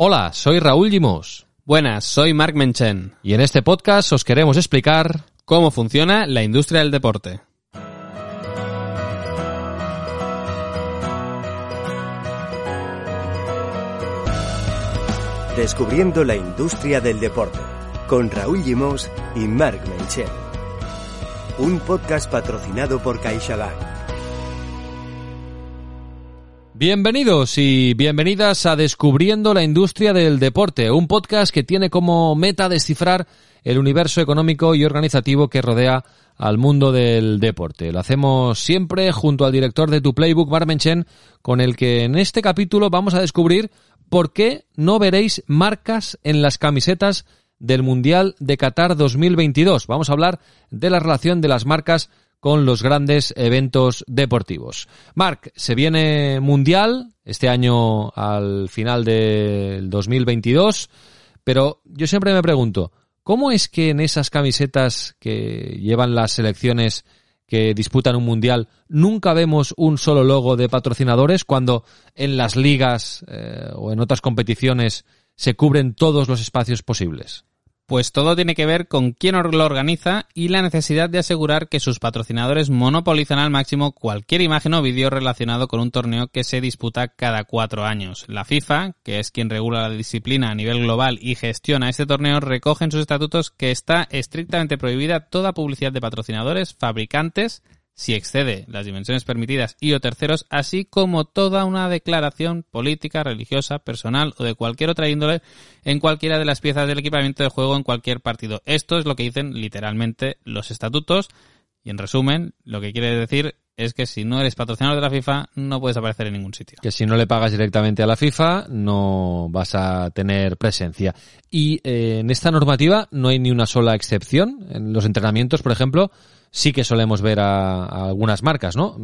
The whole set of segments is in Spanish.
Hola, soy Raúl Gimos. Buenas, soy Marc Menchen. Y en este podcast os queremos explicar cómo funciona la industria del deporte. Descubriendo la industria del deporte con Raúl Gimos y Marc Menchen. Un podcast patrocinado por CaixaBank. Bienvenidos y bienvenidas a Descubriendo la Industria del Deporte, un podcast que tiene como meta descifrar el universo económico y organizativo que rodea al mundo del deporte. Lo hacemos siempre junto al director de Tu Playbook, Menchen, con el que en este capítulo vamos a descubrir por qué no veréis marcas en las camisetas del Mundial de Qatar 2022. Vamos a hablar de la relación de las marcas con los grandes eventos deportivos. Marc, se viene Mundial este año al final del 2022, pero yo siempre me pregunto, ¿cómo es que en esas camisetas que llevan las selecciones que disputan un mundial nunca vemos un solo logo de patrocinadores cuando en las ligas eh, o en otras competiciones se cubren todos los espacios posibles? Pues todo tiene que ver con quién lo organiza y la necesidad de asegurar que sus patrocinadores monopolizan al máximo cualquier imagen o vídeo relacionado con un torneo que se disputa cada cuatro años. La FIFA, que es quien regula la disciplina a nivel global y gestiona este torneo, recoge en sus estatutos que está estrictamente prohibida toda publicidad de patrocinadores, fabricantes, si excede las dimensiones permitidas y o terceros, así como toda una declaración política, religiosa, personal o de cualquier otra índole en cualquiera de las piezas del equipamiento de juego en cualquier partido. Esto es lo que dicen literalmente los estatutos y en resumen, lo que quiere decir es que si no eres patrocinador de la FIFA no puedes aparecer en ningún sitio. Que si no le pagas directamente a la FIFA no vas a tener presencia. Y eh, en esta normativa no hay ni una sola excepción. En los entrenamientos, por ejemplo, sí que solemos ver a, algunas marcas, ¿no?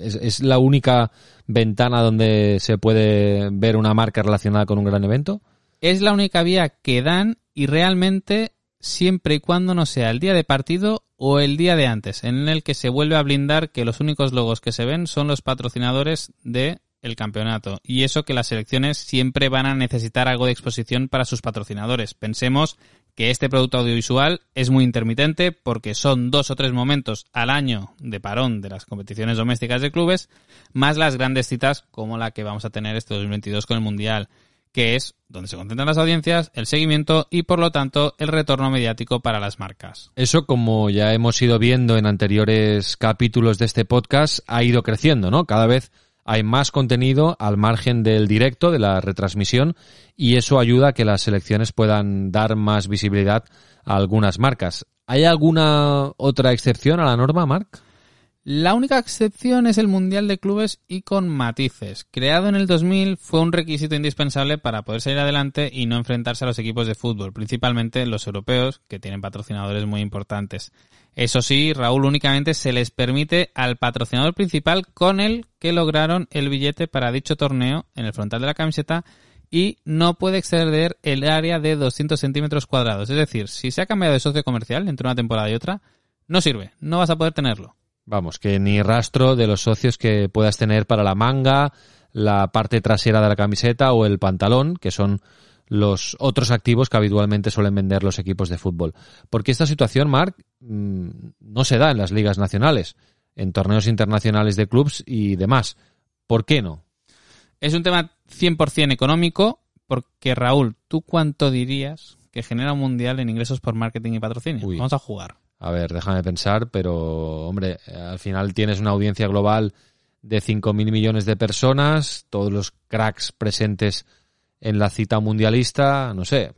¿Es, la única ventana donde se puede ver una marca relacionada con un gran evento? Es la única vía que dan y realmente siempre y cuando no sea el día de partido o el día de antes, en el que se vuelve a blindar que los únicos logos que se ven son los patrocinadores de el campeonato. Y eso que las selecciones siempre van a necesitar algo de exposición para sus patrocinadores. Pensemos que este producto audiovisual es muy intermitente porque son dos o tres momentos al año de parón de las competiciones domésticas de clubes, más las grandes citas como la que vamos a tener este 2022 con el Mundial, que es donde se concentran las audiencias, el seguimiento y por lo tanto el retorno mediático para las marcas. Eso, como ya hemos ido viendo en anteriores capítulos de este podcast, ha ido creciendo, ¿no? Cada vez hay más contenido al margen del directo, de la retransmisión, y eso ayuda a que las selecciones puedan dar más visibilidad a algunas marcas. ¿Hay alguna otra excepción a la norma, Marc? La única excepción es el Mundial de Clubes y con matices. Creado en el 2000 fue un requisito indispensable para poder salir adelante y no enfrentarse a los equipos de fútbol, principalmente los europeos, que tienen patrocinadores muy importantes. Eso sí, Raúl únicamente se les permite al patrocinador principal con el que lograron el billete para dicho torneo en el frontal de la camiseta y no puede exceder el área de 200 centímetros cuadrados. Es decir, si se ha cambiado de socio comercial entre una temporada y otra, no sirve, no vas a poder tenerlo. Vamos, que ni rastro de los socios que puedas tener para la manga, la parte trasera de la camiseta o el pantalón, que son los otros activos que habitualmente suelen vender los equipos de fútbol. Porque esta situación, Marc, mm, no se da en las ligas nacionales, en torneos internacionales de clubs y demás. ¿Por qué no? Es un tema 100% económico, porque Raúl, ¿tú cuánto dirías que genera un mundial en ingresos por marketing y patrocinio? Vamos a jugar. A ver, déjame pensar, pero hombre, al final tienes una audiencia global de 5.000 millones de personas, todos los cracks presentes en la cita mundialista, no sé,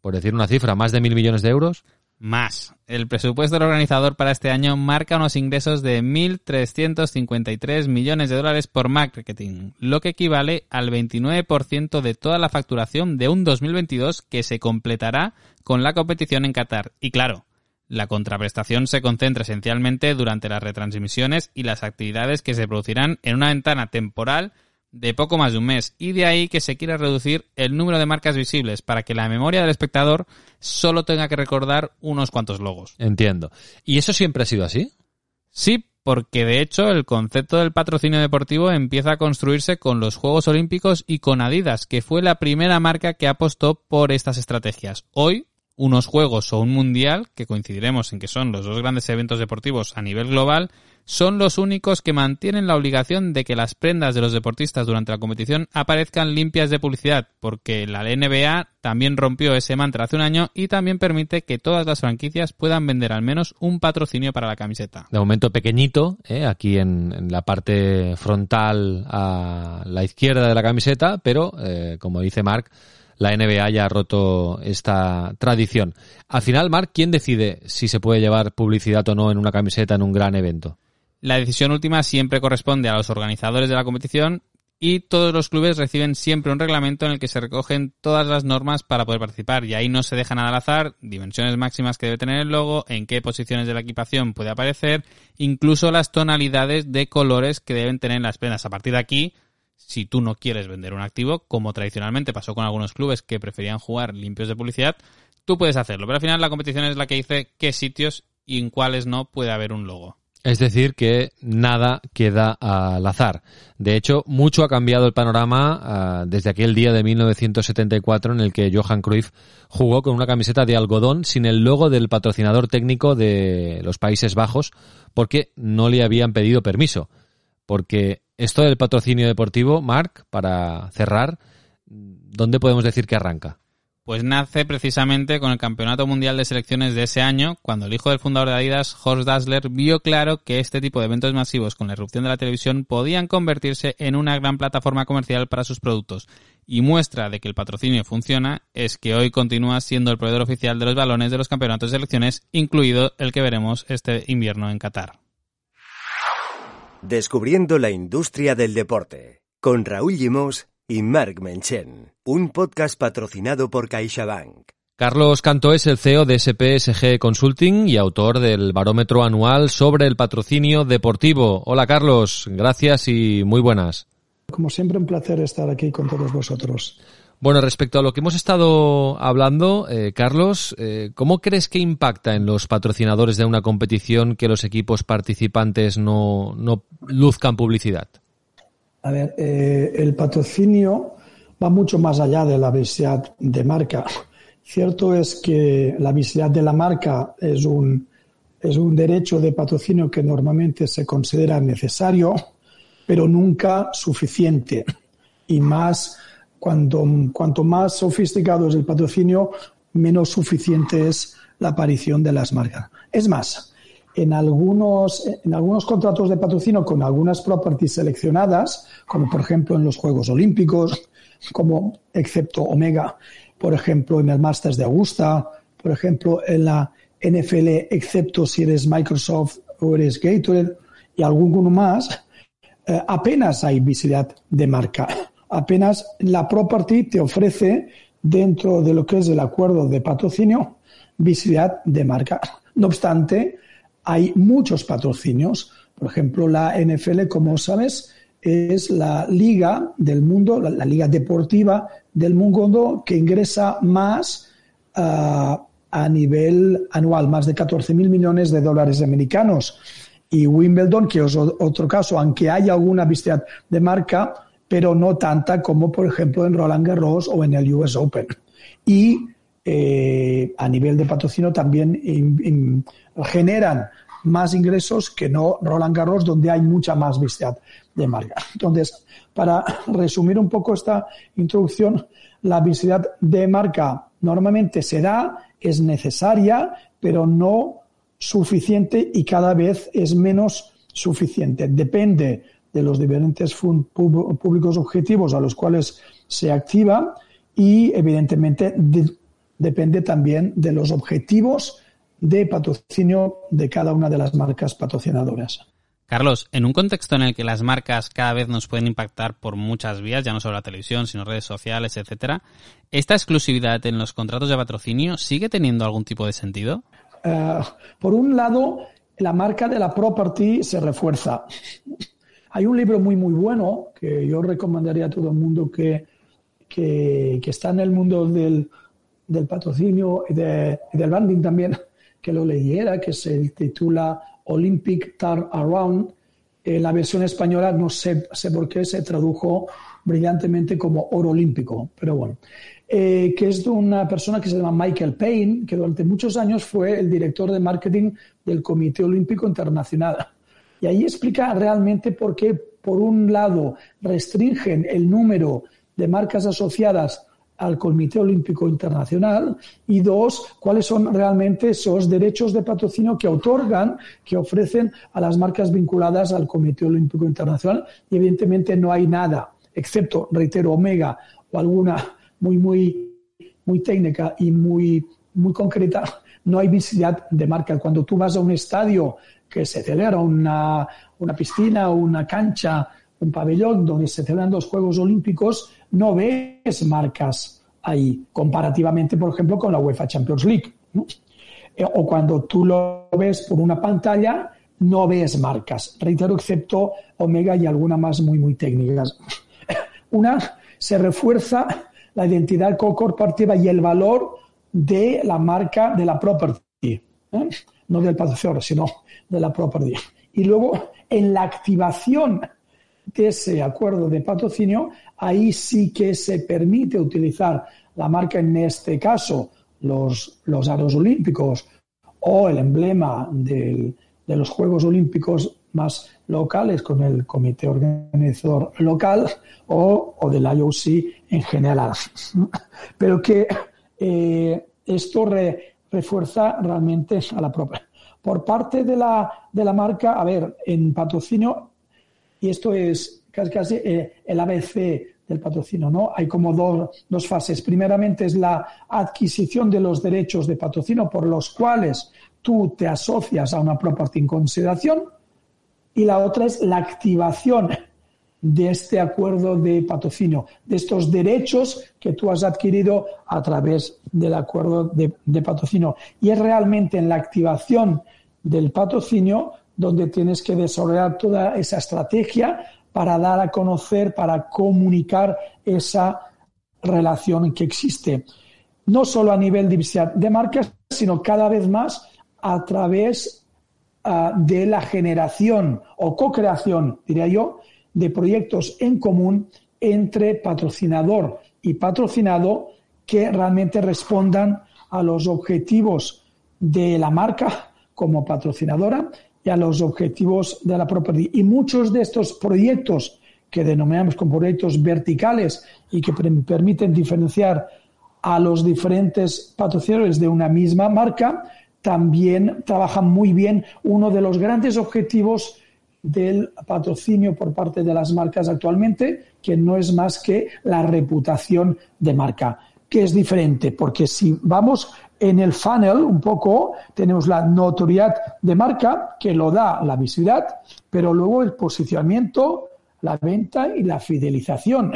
por decir una cifra, más de mil millones de euros. Más. El presupuesto del organizador para este año marca unos ingresos de 1.353 millones de dólares por marketing, lo que equivale al 29% de toda la facturación de un 2022 que se completará con la competición en Qatar. Y claro, la contraprestación se concentra esencialmente durante las retransmisiones y las actividades que se producirán en una ventana temporal de poco más de un mes y de ahí que se quiera reducir el número de marcas visibles para que la memoria del espectador solo tenga que recordar unos cuantos logos. Entiendo. ¿Y eso siempre ha sido así? Sí, porque de hecho el concepto del patrocinio deportivo empieza a construirse con los Juegos Olímpicos y con Adidas, que fue la primera marca que apostó por estas estrategias. Hoy, unos Juegos o un Mundial, que coincidiremos en que son los dos grandes eventos deportivos a nivel global, son los únicos que mantienen la obligación de que las prendas de los deportistas durante la competición aparezcan limpias de publicidad, porque la NBA también rompió ese mantra hace un año y también permite que todas las franquicias puedan vender al menos un patrocinio para la camiseta. De momento pequeñito, ¿eh? aquí en, la parte frontal a la izquierda de la camiseta, pero eh, como dice Mark, la NBA ya ha roto esta tradición. Al final, Mark, ¿quién decide si se puede llevar publicidad o no en una camiseta en un gran evento? La decisión última siempre corresponde a los organizadores de la competición y todos los clubes reciben siempre un reglamento en el que se recogen todas las normas para poder participar y ahí no se deja nada al azar, dimensiones máximas que debe tener el logo, en qué posiciones de la equipación puede aparecer, incluso las tonalidades de colores que deben tener las prendas. A partir de aquí, si tú no quieres vender un activo, como tradicionalmente pasó con algunos clubes que preferían jugar limpios de publicidad, tú puedes hacerlo. Pero al final la competición es la que dice qué sitios y en cuáles no puede haber un logo. Es decir, que nada queda al azar. De hecho, mucho ha cambiado el panorama ah, desde aquel día de 1974 en el que Johan Cruyff jugó con una camiseta de algodón sin el logo del patrocinador técnico de los Países Bajos porque no le habían pedido permiso. Porque esto del patrocinio deportivo, Marc, para cerrar, ¿dónde podemos decir que arranca? Pues nace precisamente con el Campeonato Mundial de Selecciones de ese año, cuando el hijo del fundador de Adidas, Horst Dassler, vio claro que este tipo de eventos masivos con la irrupción de la televisión podían convertirse en una gran plataforma comercial para sus productos. Y muestra de que el patrocinio funciona es que hoy continúa siendo el proveedor oficial de los balones de los campeonatos de selecciones, incluido el que veremos este invierno en Qatar. Descubriendo la industria del deporte, con Raúl Limos y Mark Menchen, un podcast patrocinado por CaixaBank. Carlos Canto es el CEO de SPSG Consulting y autor del barómetro anual sobre el patrocinio deportivo. Hola Carlos, gracias y muy buenas. Como siempre, un placer estar aquí con todos vosotros. Bueno, respecto a lo que hemos estado hablando, eh, Carlos, eh, ¿cómo crees que impacta en los patrocinadores de una competición que los equipos participantes no, no luzcan publicidad? A ver, eh, el patrocinio va mucho más allá de la visibilidad de marca. Cierto es que la visibilidad de la marca es un, es un derecho de patrocinio que normalmente se considera necesario, pero nunca suficiente. Y más, cuando, cuanto más sofisticado es el patrocinio, menos suficiente es la aparición de las marcas. Es más, en algunos, en algunos contratos de patrocinio con algunas properties seleccionadas, como por ejemplo en los Juegos Olímpicos, como excepto Omega, por ejemplo en el Masters de Augusta, por ejemplo en la NFL, excepto si eres Microsoft o eres Gatorade y alguno más, eh, apenas hay visibilidad de marca. Apenas la property te ofrece dentro de lo que es el acuerdo de patrocinio visibilidad de marca. No obstante, hay muchos patrocinios. Por ejemplo, la NFL, como sabes, es la liga del mundo, la, liga deportiva del mundo que ingresa más ah, a nivel anual, más de 14 mil millones de dólares americanos. Y Wimbledon, que es otro caso, aunque hay alguna visibilidad de marca, pero no tanta como, por ejemplo, en Roland Garros o en el US Open. Y eh, a nivel de patrocinio también generan más ingresos que no Roland Garros, donde hay mucha más visibilidad de marca. Entonces, para resumir un poco esta introducción, la visibilidad de marca normalmente se da, es necesaria, pero no suficiente y cada vez es menos suficiente. Depende de los diferentes públicos objetivos a los cuales se activa y, evidentemente, depende también de los objetivos de patrocinio de cada una de las marcas patrocinadoras. Carlos, en un contexto en el que las marcas cada vez nos pueden impactar por muchas vías, ya no solo la televisión, sino redes sociales, etcétera, ¿esta exclusividad en los contratos de patrocinio sigue teniendo algún tipo de sentido? Eh, por un lado, la marca de la property se refuerza. Hay un libro muy, muy bueno que yo recomendaría a todo el mundo que, que, está en el mundo del, del patrocinio y del branding también, que lo leyera, que se titula Olympic Turn Around. Eh, la versión española no sé, sé por qué se tradujo brillantemente como oro olímpico, pero bueno. Eh, que es de una persona que se llama Michael Payne, que durante muchos años fue el director de marketing del Comité Olímpico Internacional. Y ahí explica realmente por qué, por un lado, restringen el número de marcas asociadas al Comité Olímpico Internacional y dos, cuáles son realmente esos derechos de patrocinio que otorgan, que ofrecen a las marcas vinculadas al Comité Olímpico Internacional y evidentemente no hay nada, excepto, reitero, Omega o alguna muy, muy, muy técnica y muy, muy concreta, no hay visibilidad de marca. Cuando tú vas a un estadio que se celebra una, una piscina, una cancha, un pabellón donde se celebran los Juegos Olímpicos, no ves marcas ahí, comparativamente, por ejemplo, con la UEFA Champions League. Eh, o cuando tú lo ves por una pantalla, no ves marcas. Reitero, excepto Omega y alguna más muy, muy técnicas. Una se refuerza la identidad corporativa y el valor de la marca, de la property, ¿eh? No del patrocinador, sino de la property. Y luego, en la activación de ese acuerdo de patrocinio, ahí sí que se permite utilizar la marca, en este caso, los, los aros olímpicos o el emblema del, de los Juegos Olímpicos más locales con el comité organizador local o, o del IOC en general. Pero que eh, esto refuerza realmente a la propia. Por parte de la, de la marca, a ver, en patrocinio, y esto es casi, casi eh, el ABC del patrocinio, ¿no? Hay como dos, dos fases. Primeramente es la adquisición de los derechos de patrocinio por los cuales tú te asocias a una property en consideración y la otra es la activación de este acuerdo de patrocinio, de estos derechos que tú has adquirido a través del acuerdo de, patrocinio. Y es realmente en la activación del patrocinio donde tienes que desarrollar toda esa estrategia para dar a conocer, para comunicar esa relación que existe. No solo a nivel de marcas, sino cada vez más a través uh, de la generación o co-creación, diría yo, de proyectos en común entre patrocinador y patrocinado que realmente respondan a los objetivos de la marca como patrocinadora y a los objetivos de la propiedad. Y muchos de estos proyectos que denominamos como proyectos verticales y que permiten diferenciar a los diferentes patrocinadores de una misma marca, también trabajan muy bien uno de los grandes objetivos del patrocinio por parte de las marcas actualmente, que no es más que la reputación de marca, que es diferente, porque si vamos en el funnel un poco, tenemos la notoriedad de marca, que lo da la visibilidad, pero luego el posicionamiento, la venta y la fidelización.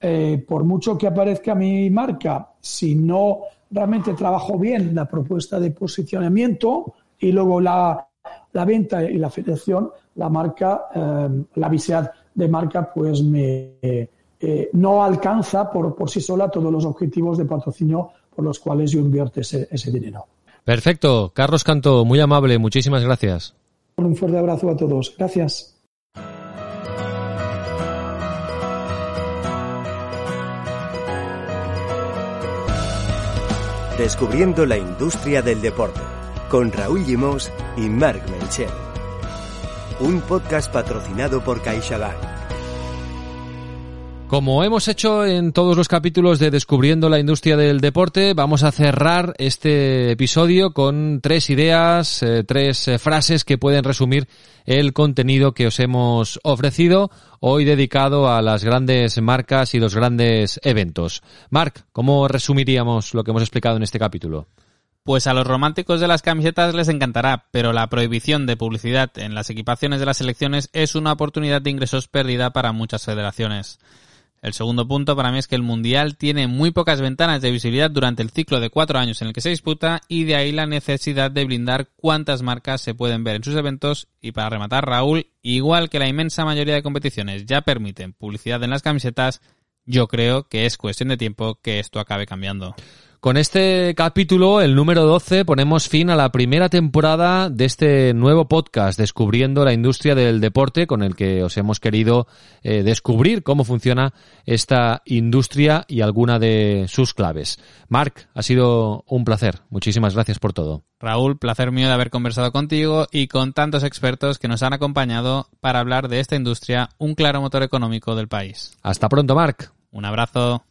Eh, por mucho que aparezca mi marca, si no realmente trabajo bien la propuesta de posicionamiento y luego la, la venta y la federación, la marca, eh, la visibilidad de marca, pues me, eh, no alcanza por, por sí sola todos los objetivos de patrocinio por los cuales yo invierto ese, ese dinero. Perfecto. Carlos Canto, muy amable. Muchísimas gracias. Un fuerte abrazo a todos. Gracias. Descubriendo la industria del deporte con Raúl Gimós y Marc Menchel. Un podcast patrocinado por CaixaBank. Como hemos hecho en todos los capítulos de Descubriendo la industria del deporte, vamos a cerrar este episodio con tres ideas, eh, tres eh, frases que pueden resumir el contenido que os hemos ofrecido hoy dedicado a las grandes marcas y los grandes eventos. Marc, ¿cómo resumiríamos lo que hemos explicado en este capítulo? Pues a los románticos de las camisetas les encantará, pero la prohibición de publicidad en las equipaciones de las selecciones es una oportunidad de ingresos perdida para muchas federaciones. El segundo punto para mí es que el Mundial tiene muy pocas ventanas de visibilidad durante el ciclo de cuatro años en el que se disputa y de ahí la necesidad de blindar cuántas marcas se pueden ver en sus eventos y para rematar Raúl, igual que la inmensa mayoría de competiciones ya permiten publicidad en las camisetas, yo creo que es cuestión de tiempo que esto acabe cambiando. Con este capítulo, el número 12, ponemos fin a la primera temporada de este nuevo podcast, Descubriendo la industria del deporte, con el que os hemos querido eh, descubrir cómo funciona esta industria y alguna de sus claves. Marc, ha sido un placer. Muchísimas gracias por todo. Raúl, placer mío de haber conversado contigo y con tantos expertos que nos han acompañado para hablar de esta industria, un claro motor económico del país. Hasta pronto, Marc. Un abrazo.